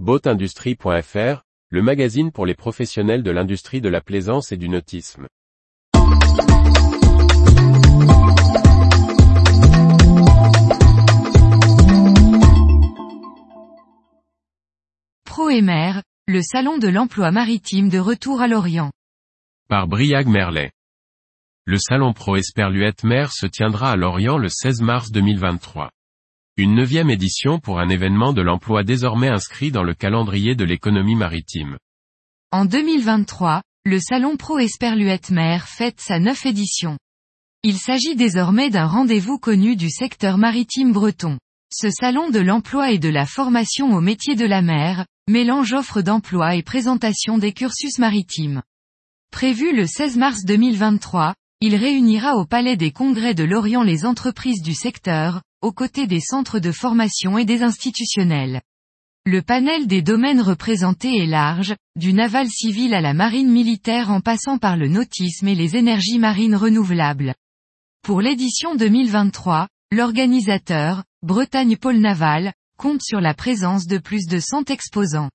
Boatindustrie.fr, le magazine pour les professionnels de l'industrie de la plaisance et du nautisme. ProEmer, le salon de l'emploi maritime de retour à Lorient. Par Briag Merlet. Le salon Pro Esperluette Mer se tiendra à Lorient le 16 mars 2023. Une neuvième édition pour un événement de l'emploi désormais inscrit dans le calendrier de l'économie maritime. En 2023, le salon Pro Esperluette Mer fête sa neuve édition. Il s'agit désormais d'un rendez-vous connu du secteur maritime breton. Ce salon de l'emploi et de la formation au métier de la mer, mélange offre d'emploi et présentation des cursus maritimes. Prévu le 16 mars 2023, il réunira au Palais des Congrès de Lorient les entreprises du secteur, aux côtés des centres de formation et des institutionnels. Le panel des domaines représentés est large, du naval civil à la marine militaire en passant par le nautisme et les énergies marines renouvelables. Pour l'édition 2023, l'organisateur, Bretagne Pôle Naval, compte sur la présence de plus de 100 exposants.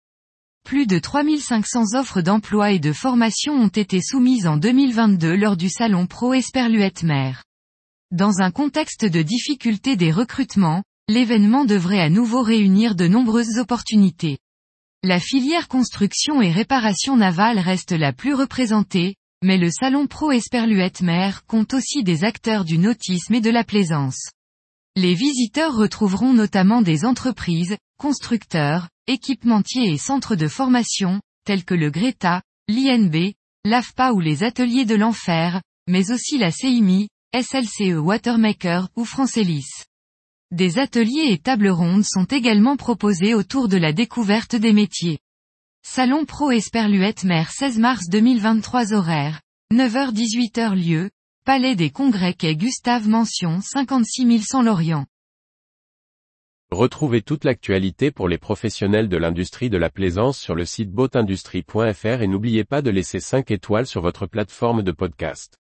Plus de 3500 offres d'emploi et de formation ont été soumises en 2022 lors du salon Pro Esperluette Mer. Dans un contexte de difficulté des recrutements, l'événement devrait à nouveau réunir de nombreuses opportunités. La filière construction et réparation navale reste la plus représentée, mais le salon Pro Esperluette Mer compte aussi des acteurs du nautisme et de la plaisance. Les visiteurs retrouveront notamment des entreprises, constructeurs, équipementiers et centres de formation, tels que le Greta, l'INB, l'AFPA ou les ateliers de l'enfer, mais aussi la CIMI, SLCE Watermaker ou Francelis. Des ateliers et tables rondes sont également proposés autour de la découverte des métiers. Salon Pro Esperluette Mer 16 mars 2023 horaire. 9h-18h lieu. Palais des Congrès quai Gustave Mention 56 100 Lorient. Retrouvez toute l'actualité pour les professionnels de l'industrie de la plaisance sur le site boatindustrie.fr et n'oubliez pas de laisser 5 étoiles sur votre plateforme de podcast.